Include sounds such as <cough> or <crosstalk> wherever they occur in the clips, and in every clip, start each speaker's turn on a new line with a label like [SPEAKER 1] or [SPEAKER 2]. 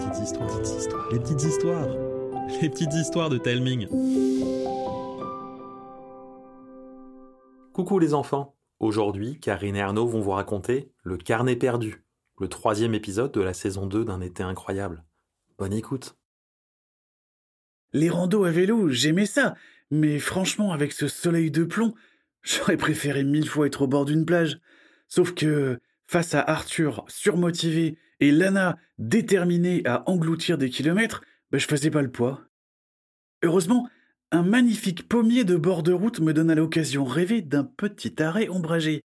[SPEAKER 1] petites histoires, les petites histoires, les petites histoires, les petites histoires de Telming. Coucou les enfants. Aujourd'hui, Karine et Arnaud vont vous raconter Le carnet perdu, le troisième épisode de la saison 2 d'un été incroyable. Bonne écoute.
[SPEAKER 2] Les randos à vélo, j'aimais ça, mais franchement, avec ce soleil de plomb, j'aurais préféré mille fois être au bord d'une plage. Sauf que, face à Arthur surmotivé et Lana déterminée à engloutir des kilomètres, ben, je faisais pas le poids. Heureusement, un magnifique pommier de bord de route me donna l'occasion rêvée d'un petit arrêt ombragé.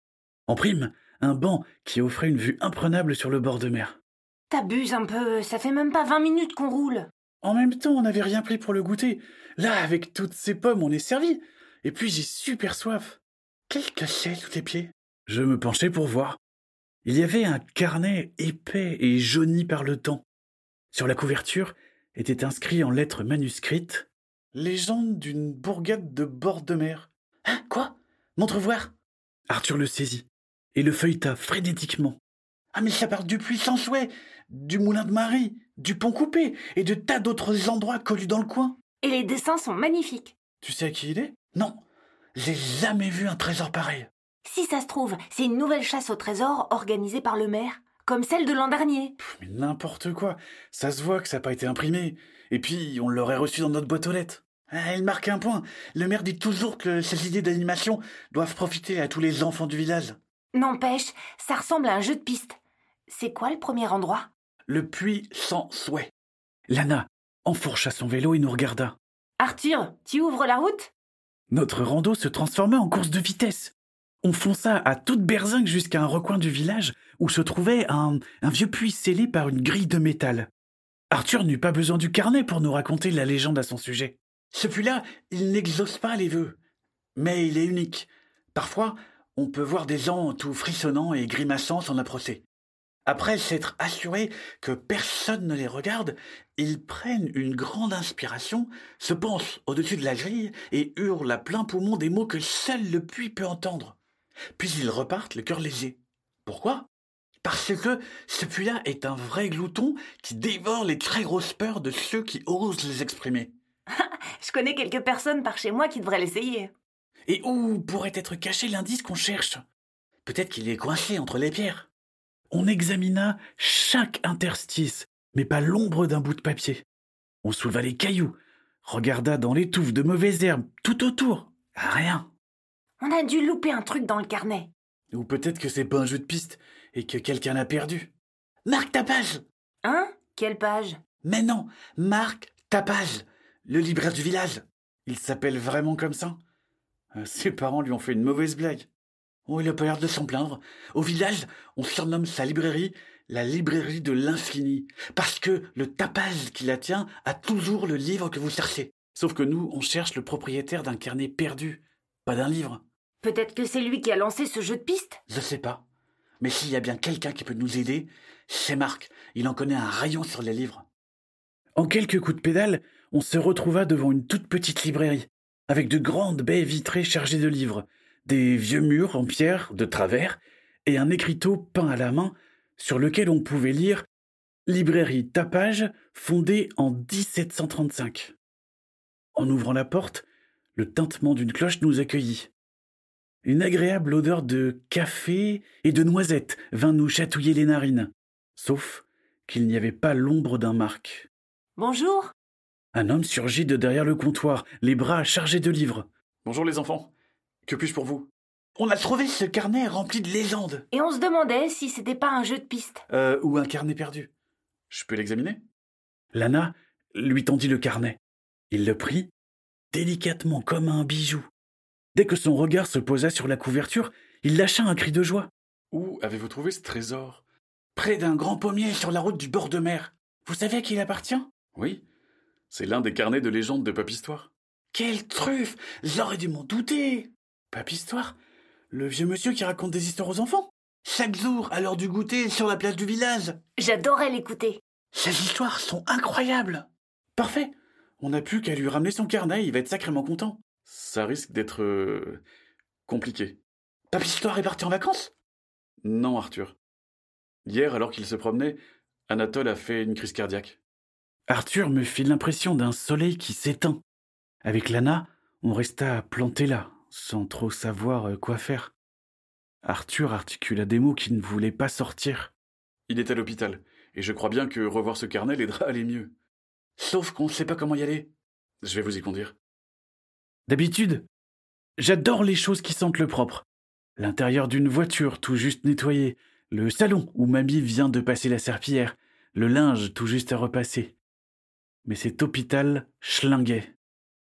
[SPEAKER 2] En prime, un banc qui offrait une vue imprenable sur le bord de mer.
[SPEAKER 3] T'abuses un peu, ça fait même pas 20 minutes qu'on roule.
[SPEAKER 2] En même temps, on n'avait rien pris pour le goûter. Là, avec toutes ces pommes, on est servi. Et puis j'ai super soif. Qu'est-ce que c'est sous tes pieds? Je me penchai pour voir. Il y avait un carnet épais et jauni par le temps. Sur la couverture était inscrit en lettres manuscrites Légende d'une bourgade de bord de mer. Hein, quoi? Montre voir Arthur le saisit et le feuilleta frénétiquement. Ah, mais ça parle du puissant souhait, du moulin de Marie, du pont coupé et de tas d'autres endroits connus dans le coin.
[SPEAKER 3] Et les dessins sont magnifiques.
[SPEAKER 2] Tu sais à qui il est? Non, j'ai jamais vu un trésor pareil.
[SPEAKER 3] Si ça se trouve, c'est une nouvelle chasse au trésor organisée par le maire, comme celle de l'an dernier.
[SPEAKER 2] mais n'importe quoi. Ça se voit que ça n'a pas été imprimé. Et puis, on l'aurait reçu dans notre boîte aux lettres. Ah, il marque un point. Le maire dit toujours que ces idées d'animation doivent profiter à tous les enfants du village.
[SPEAKER 3] N'empêche, ça ressemble à un jeu de piste. C'est quoi le premier endroit?
[SPEAKER 2] Le puits sans souhait. Lana enfourcha son vélo et nous regarda.
[SPEAKER 3] Arthur, tu ouvres la route?
[SPEAKER 2] Notre rando se transforma en course de vitesse. On fonça à toute berzingue jusqu'à un recoin du village où se trouvait un, vieux puits scellé par une grille de métal. Arthur n'eut pas besoin du carnet pour nous raconter la légende à son sujet. Ce puits-là, il n'exauce pas les vœux. Mais il est unique. Parfois, on peut voir des gens tout frissonnants et grimaçant s'en approcher. Après s'être assurés que personne ne les regarde, ils prennent une grande inspiration, se pensent au-dessus de la grille et hurlent à plein poumon des mots que seul le puits peut entendre. Puis ils repartent le cœur léger. Pourquoi? Parce que ce puits-là est un vrai glouton qui dévore les très grosses peurs de ceux qui osent les exprimer. <laughs>
[SPEAKER 3] Je connais quelques personnes par chez moi qui devraient l'essayer.
[SPEAKER 2] Et où pourrait être caché l'indice qu'on cherche? Peut-être qu'il est coincé entre les pierres. On examina chaque interstice, mais pas l'ombre d'un bout de papier. On souleva les cailloux, regarda dans les touffes de mauvaises herbes tout autour. Rien.
[SPEAKER 3] On a dû louper un truc dans le carnet.
[SPEAKER 2] Ou peut-être que c'est pas un jeu de piste et que quelqu'un l'a perdu. Marque ta page
[SPEAKER 3] Hein? Quelle page?
[SPEAKER 2] Mais non, marque ta page Le libraire du village Il s'appelle vraiment comme ça euh, Ses parents lui ont fait une mauvaise blague. Oh, il a pas l'air de s'en plaindre. Au village, on surnomme sa librairie la librairie de l'infini, parce que le tapage qui la tient a toujours le livre que vous cherchez. Sauf que nous, on cherche le propriétaire d'un carnet perdu, pas d'un livre.
[SPEAKER 3] Peut-être que c'est lui qui a lancé ce jeu de piste?
[SPEAKER 2] Je sais pas. Mais s'il y a bien quelqu'un qui peut nous aider, c'est Marc. Il en connaît un rayon sur les livres. En quelques coups de pédale, on se retrouva devant une toute petite librairie, avec de grandes baies vitrées chargées de livres, des vieux murs en pierre de travers, et un écriteau peint à la main sur lequel on pouvait lire Librairie Tapage fondée en 1735. En ouvrant la porte, le tintement d'une cloche nous accueillit. Une agréable odeur de café et de noisettes vint nous chatouiller les narines, sauf qu'il n'y avait pas l'ombre d'un Marc.
[SPEAKER 3] Bonjour
[SPEAKER 2] Un homme surgit de derrière le comptoir, les bras chargés de livres.
[SPEAKER 4] Bonjour les enfants. Que puis-je pour vous?
[SPEAKER 2] On a trouvé ce carnet rempli de légendes.
[SPEAKER 3] Et on se demandait si c'était pas un jeu de piste.
[SPEAKER 2] Euh, ou un carnet perdu.
[SPEAKER 4] Je peux l'examiner?
[SPEAKER 2] Lana lui tendit le carnet. Il le prit, délicatement comme un bijou. Dès que son regard se posa sur la couverture, il lâcha un cri de joie.
[SPEAKER 4] Où avez-vous trouvé ce trésor?
[SPEAKER 2] Près d'un grand pommier sur la route du bord de mer. Vous savez à qui il appartient?
[SPEAKER 4] Oui, c'est l'un des carnets de légende de Papistoire.
[SPEAKER 2] Quelle truffe J'aurais dû m'en douter Papistoire Le vieux monsieur qui raconte des histoires aux enfants? Chaque jour, à l'heure du goûter, sur la place du village.
[SPEAKER 3] J'adorais l'écouter.
[SPEAKER 2] Ces histoires sont incroyables Parfait On n'a plus qu'à lui ramener son carnet, il va être sacrément content.
[SPEAKER 4] Ça risque d'être euh, compliqué.
[SPEAKER 2] Papistoire est parti en vacances?
[SPEAKER 4] Non, Arthur. Hier, alors qu'il se promenait, Anatole a fait une crise cardiaque.
[SPEAKER 2] Arthur me fit l'impression d'un soleil qui s'éteint. Avec Lana, on resta planté là, sans trop savoir euh, quoi faire. Arthur articula des mots qui ne voulaient pas sortir.
[SPEAKER 4] Il est à l'hôpital, et je crois bien que revoir ce carnet l'aidera à aller mieux. Sauf qu'on ne sait pas comment y aller. Je vais vous y conduire.
[SPEAKER 2] D'habitude, j'adore les choses qui sentent le propre. L'intérieur d'une voiture tout juste nettoyée, le salon où mamie vient de passer la serpillière, le linge tout juste à repasser. Mais cet hôpital schlinguait.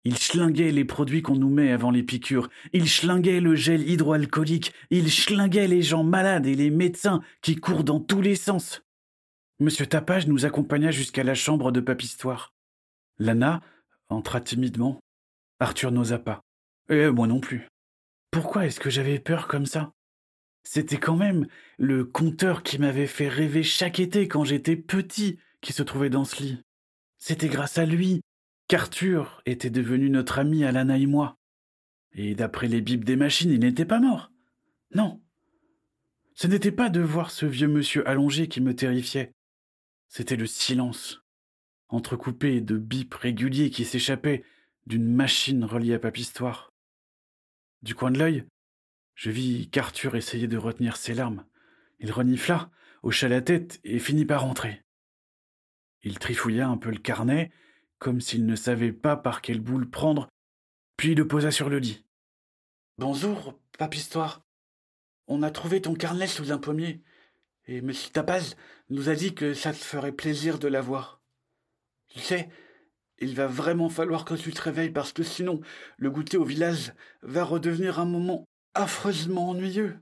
[SPEAKER 2] Il schlinguait les produits qu'on nous met avant les piqûres, il schlinguait le gel hydroalcoolique, il schlinguait les gens malades et les médecins qui courent dans tous les sens. Monsieur Tapage nous accompagna jusqu'à la chambre de Papistoire. Lana entra timidement. Arthur n'osa pas. Et moi non plus. Pourquoi est-ce que j'avais peur comme ça? C'était quand même le conteur qui m'avait fait rêver chaque été quand j'étais petit qui se trouvait dans ce lit. C'était grâce à lui qu'Arthur était devenu notre ami Alana et moi. Et d'après les bibles des machines, il n'était pas mort. Non. Ce n'était pas de voir ce vieux monsieur allongé qui me terrifiait. C'était le silence, entrecoupé de bips réguliers qui s'échappaient d'une machine reliée à Papistoire. Du coin de l'œil, je vis qu'Arthur essayait de retenir ses larmes. Il renifla, hocha la tête et finit par rentrer. Il trifouilla un peu le carnet, comme s'il ne savait pas par quelle boule prendre, puis le posa sur le lit. Bonjour, Papistoire. On a trouvé ton carnet sous un pommier, et M. Tapaz nous a dit que ça te ferait plaisir de l'avoir. Tu sais, il va vraiment falloir que tu te réveilles parce que sinon, le goûter au village va redevenir un moment affreusement ennuyeux.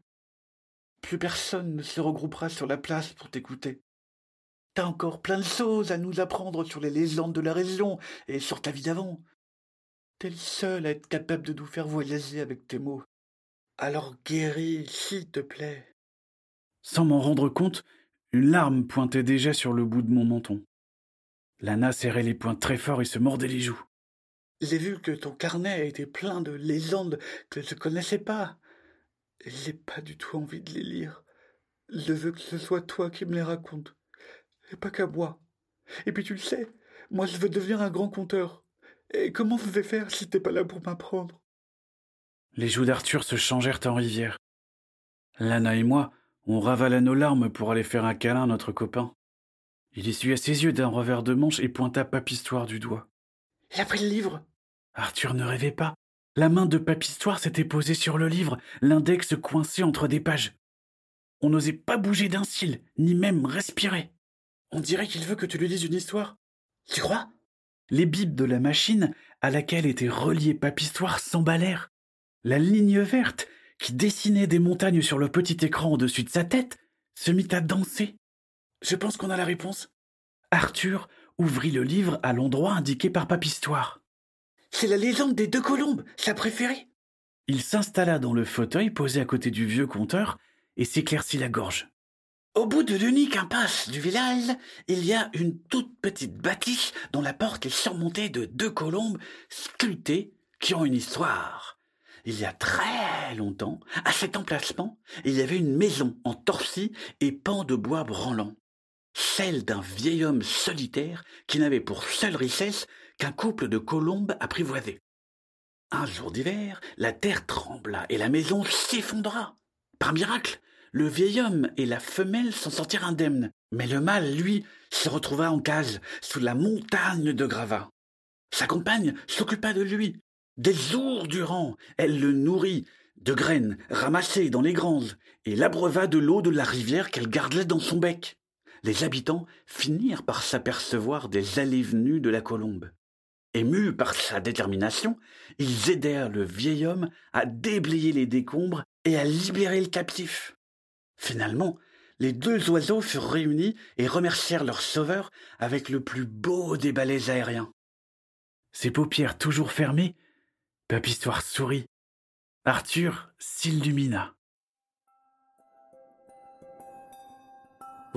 [SPEAKER 2] Plus personne ne se regroupera sur la place pour t'écouter. T'as encore plein de choses à nous apprendre sur les légendes de la région et sur ta vie d'avant. T'es le seul à être capable de nous faire voyager avec tes mots. Alors guéris, s'il te plaît. Sans m'en rendre compte, une larme pointait déjà sur le bout de mon menton. Lana serrait les poings très fort et se mordait les joues. J'ai vu que ton carnet était plein de légendes que je ne connaissais pas. J'ai pas du tout envie de les lire. Je veux que ce soit toi qui me les racontes et pas qu'à moi. Et puis tu le sais, moi je veux devenir un grand conteur. Et comment je vais faire si t'es pas là pour m'apprendre? Les joues d'Arthur se changèrent en rivière. Lana et moi, on ravala nos larmes pour aller faire un câlin à notre copain. Il essuya ses yeux d'un revers de manche et pointa Papistoire du doigt. Il a pris le livre Arthur ne rêvait pas. La main de Papistoire s'était posée sur le livre, l'index coincé entre des pages. On n'osait pas bouger d'un cil, ni même respirer. On dirait qu'il veut que tu lui dises une histoire. Tu crois? Les bibles de la machine à laquelle était relié Papistoire s'emballèrent. La ligne verte, qui dessinait des montagnes sur le petit écran au-dessus de sa tête, se mit à danser. Je pense qu'on a la réponse. Arthur ouvrit le livre à l'endroit indiqué par Papistoire. C'est la légende des deux colombes, sa préférée. Il s'installa dans le fauteuil posé à côté du vieux conteur et s'éclaircit la gorge. Au bout de l'unique impasse du village, il y a une toute petite bâtisse dont la porte est surmontée de deux colombes sculptées qui ont une histoire. Il y a très longtemps, à cet emplacement, il y avait une maison en torsis et pans de bois branlant. Celle d'un vieil homme solitaire qui n'avait pour seule richesse qu'un couple de colombes apprivoisées. Un jour d'hiver, la terre trembla et la maison s'effondra. Par miracle, le vieil homme et la femelle s'en sortirent indemnes, mais le mâle, lui, se retrouva en cage, sous la montagne de gravats. Sa compagne s'occupa de lui. Des jours durant, elle le nourrit de graines ramassées dans les granges et l'abreuva de l'eau de la rivière qu'elle gardait dans son bec. Les habitants finirent par s'apercevoir des allées venues de la colombe. Émus par sa détermination, ils aidèrent le vieil homme à déblayer les décombres et à libérer le captif. Finalement, les deux oiseaux furent réunis et remercièrent leur sauveur avec le plus beau des balais aériens. Ses paupières toujours fermées, Papistoire sourit. Arthur s'illumina.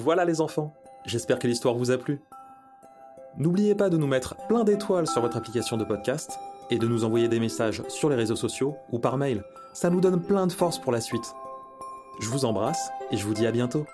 [SPEAKER 1] Voilà les enfants, j'espère que l'histoire vous a plu. N'oubliez pas de nous mettre plein d'étoiles sur votre application de podcast et de nous envoyer des messages sur les réseaux sociaux ou par mail. Ça nous donne plein de force pour la suite. Je vous embrasse et je vous dis à bientôt.